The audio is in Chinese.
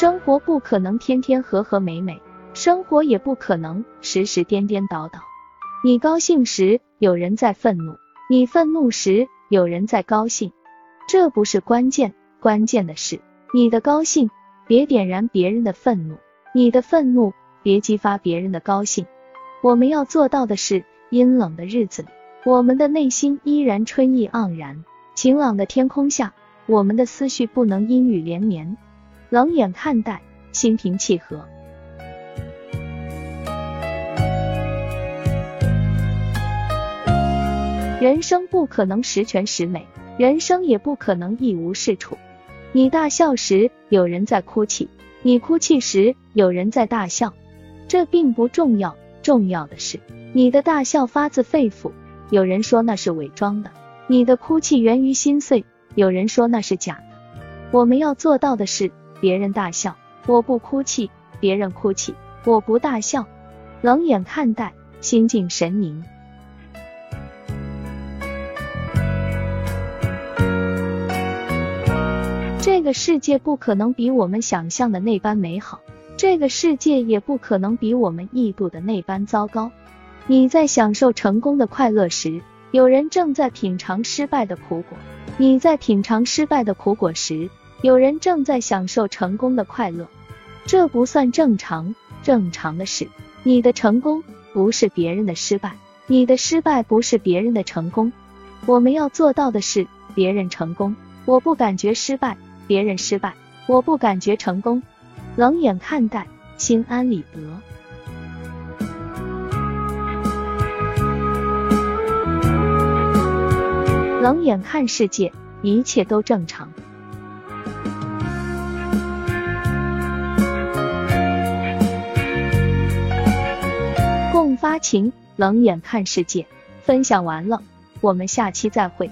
生活不可能天天和和美美，生活也不可能时时颠颠倒倒。你高兴时，有人在愤怒；你愤怒时，有人在高兴。这不是关键，关键的是你的高兴别点燃别人的愤怒，你的愤怒别激发别人的高兴。我们要做到的是，阴冷的日子里，我们的内心依然春意盎然；晴朗的天空下，我们的思绪不能阴雨连绵。冷眼看待，心平气和。人生不可能十全十美，人生也不可能一无是处。你大笑时，有人在哭泣；你哭泣时，有人在大笑。这并不重要，重要的是你的大笑发自肺腑，有人说那是伪装的；你的哭泣源于心碎，有人说那是假的。我们要做到的是。别人大笑，我不哭泣；别人哭泣，我不大笑。冷眼看待，心静神宁。这个世界不可能比我们想象的那般美好，这个世界也不可能比我们臆度的那般糟糕。你在享受成功的快乐时，有人正在品尝失败的苦果；你在品尝失败的苦果时，有人正在享受成功的快乐，这不算正常。正常的是，你的成功不是别人的失败，你的失败不是别人的成功。我们要做到的是，别人成功，我不感觉失败；别人失败，我不感觉成功。冷眼看待，心安理得。冷眼看世界，一切都正常。共发情，冷眼看世界。分享完了，我们下期再会。